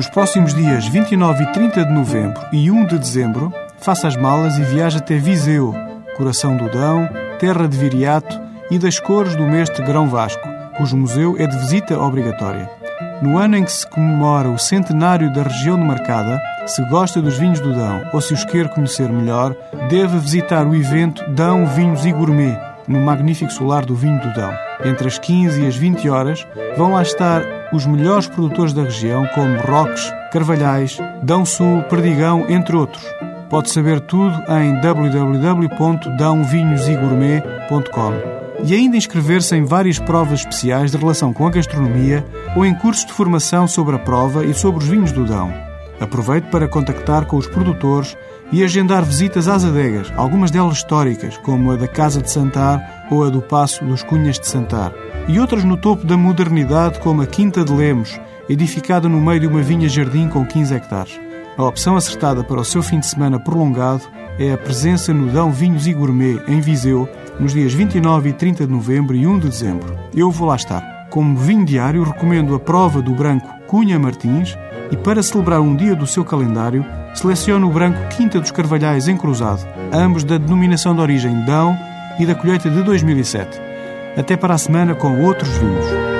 nos próximos dias 29 e 30 de novembro e 1 de dezembro, faça as malas e viaje até Viseu, coração do Dão, terra de Viriato e das cores do mestre Grão Vasco, cujo museu é de visita obrigatória. No ano em que se comemora o centenário da região de Marcada, se gosta dos vinhos do Dão ou se os quer conhecer melhor, deve visitar o evento Dão Vinhos e Gourmet, no magnífico solar do vinho do Dão. Entre as 15 e as 20 horas vão lá estar os melhores produtores da região, como Roques, Carvalhais, Dão Sul, Perdigão, entre outros. Pode saber tudo em www.dãovinhosegourmet.com e ainda inscrever-se em várias provas especiais de relação com a gastronomia ou em cursos de formação sobre a prova e sobre os vinhos do Dão. Aproveite para contactar com os produtores e agendar visitas às adegas, algumas delas históricas, como a da Casa de Santar ou a do Passo dos Cunhas de Santar, e outras no topo da modernidade, como a Quinta de Lemos, edificada no meio de uma vinha-jardim com 15 hectares. A opção acertada para o seu fim de semana prolongado é a presença no Dão Vinhos e Gourmet, em Viseu, nos dias 29 e 30 de novembro e 1 de dezembro. Eu vou lá estar. Como vinho diário, recomendo a prova do branco Cunha Martins e, para celebrar um dia do seu calendário, selecione o branco Quinta dos Carvalhais em Cruzado, ambos da denominação de origem Dão e da colheita de 2007. Até para a semana com outros vinhos.